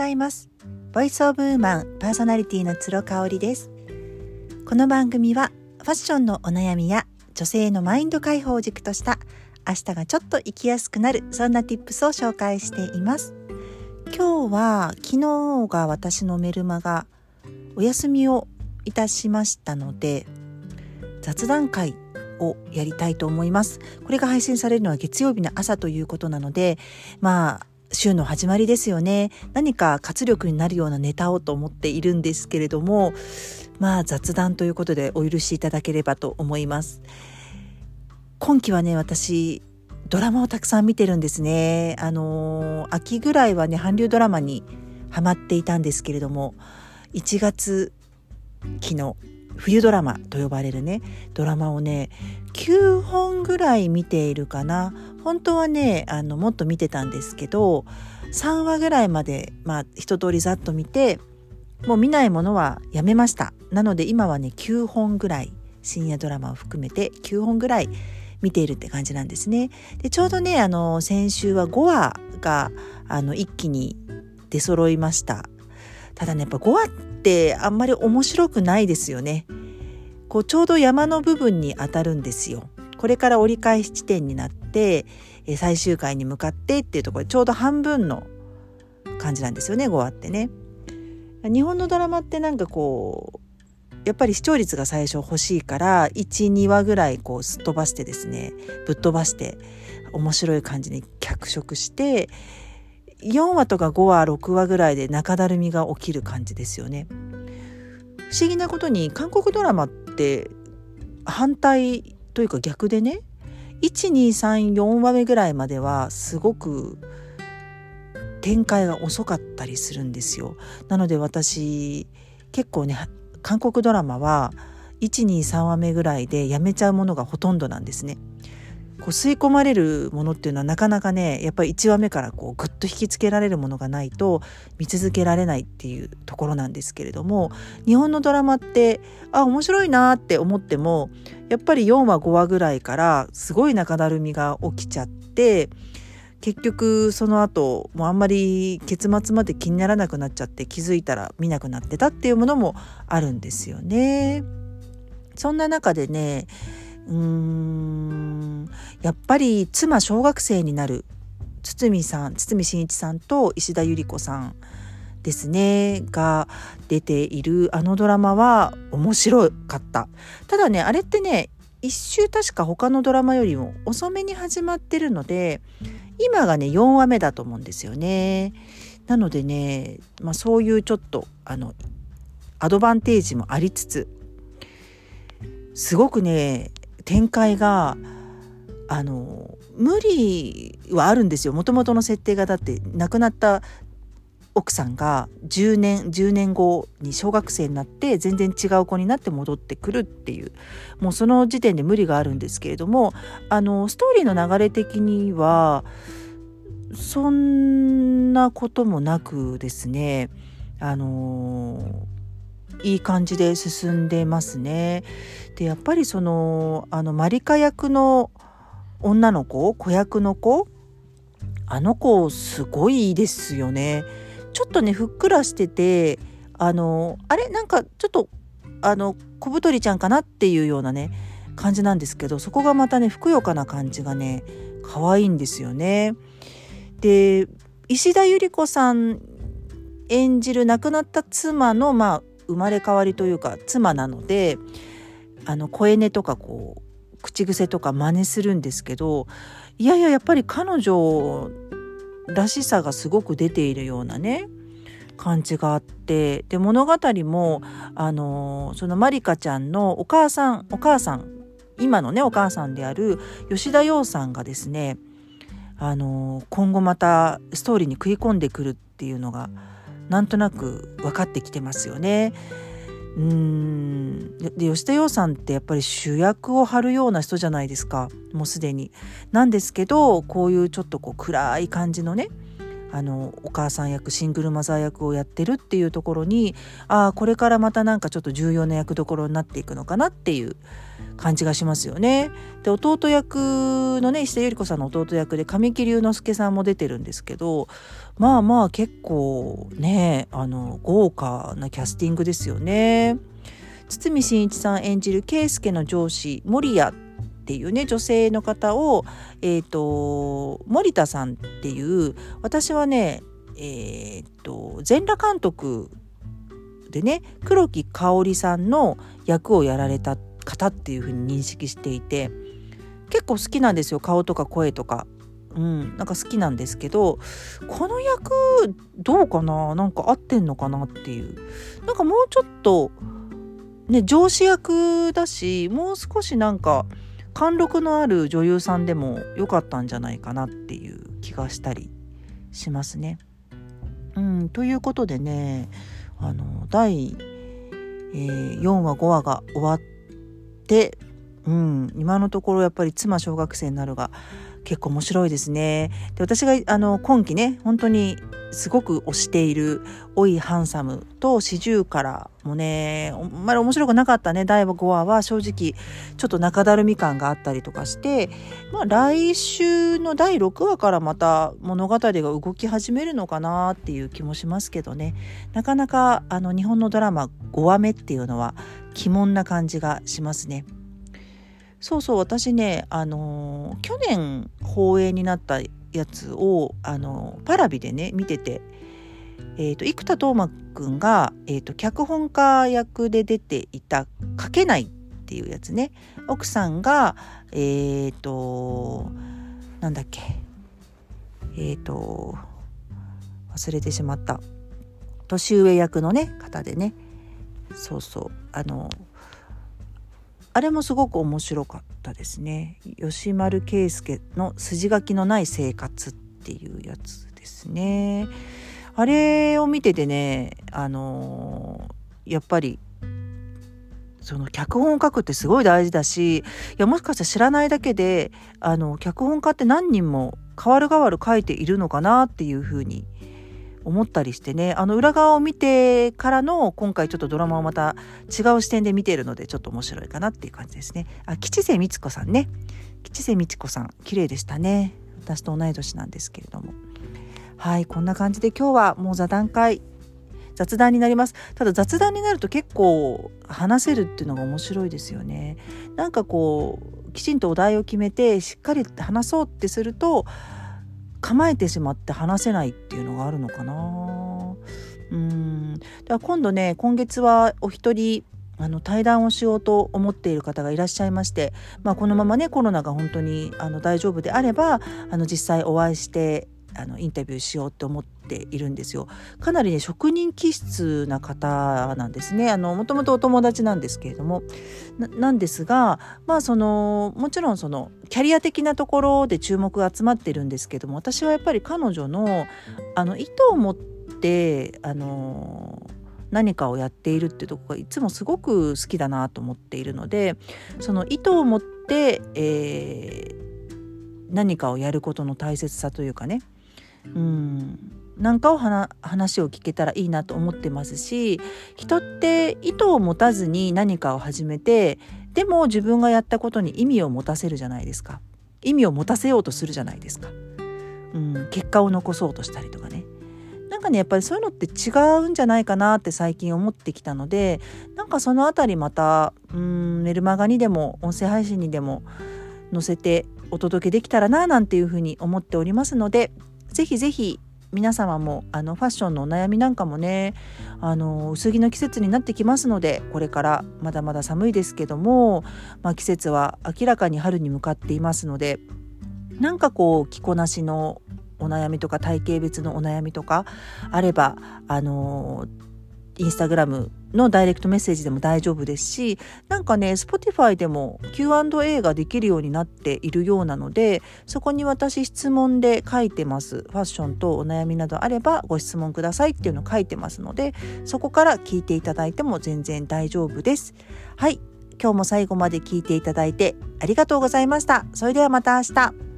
ざいます。ボイスオブウーマンパーソナリティの鶴香織です。この番組はファッションのお悩みや女性のマインド解放を軸とした明日がちょっと生きやすくなるそんな tips を紹介しています。今日は昨日が私のメルマがお休みをいたしましたので雑談会をやりたいと思います。これが配信されるのは月曜日の朝ということなのでまあ週の始まりですよね。何か活力になるようなネタをと思っているんですけれどもまあ雑談ということでお許しいただければと思います。今期はね私ドラマをたくさん見てるんですね。あの秋ぐらいはね韓流ドラマにハマっていたんですけれども1月期の冬ドラマと呼ばれるねドラマをね9本ぐらい見ているかな。本当はねあのもっと見てたんですけど3話ぐらいまでまあ一通りざっと見てもう見ないものはやめました。なので今はね9本ぐらい深夜ドラマを含めて9本ぐらい見ているって感じなんですね。でちょうどねあの先週は5話があの一気に出揃いました。ただねやっぱ5話ってあんまり面白くないですよね。こうちょうど山の部分に当たるんですよ。これから折り返し地点になって最終回に向かってっていうところでちょうど半分の感じなんですよね5話ってね日本のドラマってなんかこうやっぱり視聴率が最初欲しいから12話ぐらいこうすっ飛ばしてですねぶっ飛ばして面白い感じに脚色して4話とか5話6話ぐらいで中だるみが起きる感じですよね。不思議なことに韓国ドラマって反対というか逆でね1234話目ぐらいまではすごく展開が遅かったりするんですよ。なので私結構ね韓国ドラマは123話目ぐらいでやめちゃうものがほとんどなんですね。こう吸い込まれるものっていうのはなかなかねやっぱり1話目からこうグッと引きつけられるものがないと見続けられないっていうところなんですけれども日本のドラマってあ面白いなって思ってもやっぱり4話5話ぐらいからすごい中だるみが起きちゃって結局その後もうあんまり結末まで気にならなくなっちゃって気づいたら見なくなってたっていうものもあるんですよね。そんな中でねうーんやっぱり妻小学生になる堤さん堤真一さんと石田ゆり子さんですねが出ているあのドラマは面白かった。ただねあれってね一周確か他のドラマよりも遅めに始まってるので今がね4話目だと思うんですよね。なのでね、まあ、そういうちょっとあのアドバンテージもありつつすごくね展開があの無理はあるんですよ。もともとの設定がだって亡くなった奥さんが10年10年後に小学生になって全然違う子になって戻ってくるっていう。もうその時点で無理があるんですけれどもあのストーリーの流れ的にはそんなこともなくですね。あのいい感じで進んでますね。でやっぱりそのあのマリカ役の女の子子役の子？あの子すごいですよね。ちょっとねふっくらしててあのあれ？なんかちょっとあの小太りちゃんかなっていうようなね感じなんですけどそこがまたねふくよかな感じがね可愛いんですよね。で石田ゆり子さん演じる亡くなった妻のまあ生まれ変わりというか妻なのであの声音とかこう口癖とか真似するんですけどいやいややっぱり彼女らしさがすごく出ているようなね感じがあってで物語もあのそのまりかちゃんのお母さんお母さん今のねお母さんである吉田洋さんがですねあの今後またストーリーに食い込んでくるっていうのがなんとなく分かってきてますよね。うんで吉田洋さんってやっぱり主役を張るような人じゃないですかもうすでに。なんですけどこういうちょっとこう暗い感じのねあのお母さん役シングルマザー役をやってるっていうところにああこれからまたなんかちょっと重要な役どころになっていくのかなっていう感じがしますよね。で弟役のね石田ゆり子さんの弟役で神木隆之介さんも出てるんですけどまあまあ結構ねあの豪華なキャスティングですよね。堤真一さん演じる圭介の上司守谷っていうね女性の方を、えーと、森田さんっていう私はねえーと、全裸監督でね黒木香織さんの役をやられた方っていうふうに認識していて結構好きなんですよ顔とか声とか。うん、なんか好きなんですけどこの役どうかな？なんか合ってんのかなっていう。なんかもうちょっとね上司役だしもう少しなんか貫禄のある女優さんでも良かったんじゃないかなっていう気がしたりしますね。うん、ということでねあの第、えー、4話5話が終わって、うん、今のところやっぱり妻小学生になるが結構面白いですね。で私があの今期ね本当にすごく推している「おいハンサム」と「四十から」もねあんまり面白くなかったね第5話は正直ちょっと中だるみ感があったりとかして、まあ、来週の第6話からまた物語が動き始めるのかなっていう気もしますけどねなかなかあの日本のドラマ5話目っていうのは鬼門な感じがしますね。そうそう私ねあの、去年放映になったやつをあのパラビでね見てて、えーと、生田斗真くんが、えーと、脚本家役で出ていた「書けない」っていうやつね。奥さんがえっ、ー、となんだっけ。えっ、ー、と忘れてしまった。年上役のね方でね。そうそうあのあれもすごく面白かったですね。吉丸圭介の筋書きのない生活っていうやつですね。あれを見ててねあのー、やっぱりその脚本を書くってすごい大事だしいやもしかしたら知らないだけであの脚本家って何人も変わる変わる書いているのかなっていうふうに思思ったりしてねあの裏側を見てからの今回ちょっとドラマをまた違う視点で見ているのでちょっと面白いかなっていう感じですね。あ吉瀬美智子さんね。吉瀬美智子さん綺麗でしたね。私と同い年なんですけれども。はいこんな感じで今日はもう座談会雑談になります。ただ雑談になると結構話せるっていうのが面白いですよね。なんかこうきちんとお題を決めてしっかり話そうってすると構えてしまって話せないっていうのがあるのかな。うん。だから今度ね今月はお一人あの対談をしようと思っている方がいらっしゃいまして、まあ、このままねコロナが本当にあの大丈夫であればあの実際お会いしてあのインタビューしようって思っているんですよ。かなりね職人気質な方なんですね。あのもともとお友達なんですけれどもなんですがまあそのもちろんそのキャリア的なところで注目が集まってるんですけども私はやっぱり彼女のあの意図を持ってあの何かをやっているっていうとこがいつもすごく好きだなと思っているのでその意図を持って、えー、何かをやることの大切さというかねうん。なんかを話を聞けたらいいなと思ってますし人って意図を持たずに何かを始めてでも自分がやったことに意味を持たせるじゃないですか。意味を持たせようとするじゃないですか、うん、結果を残そうとしたりとかね。なんかねやっぱりそういうのって違うんじゃないかなって最近思ってきたのでなんかその辺りまたうんメルマガにでも音声配信にでも載せてお届けできたらななんていうふうに思っておりますのでぜひぜひ皆様もあのファッションのお悩みなんかもねあの薄着の季節になってきますのでこれからまだまだ寒いですけども、まあ、季節は明らかに春に向かっていますのでなんかこう着こなしのお悩みとか体型別のお悩みとかあればあのインスタグラムのダイレクトメッセージでも大丈夫ですしなんかね Spotify でも Q&A ができるようになっているようなのでそこに私質問で書いてます。ファッションとお悩みなどあればご質問くださいっていうのを書いてますのでそこから聞いていただいても全然大丈夫です。はい。今日も最後まで聞いていただいてありがとうございました。それではまた明日。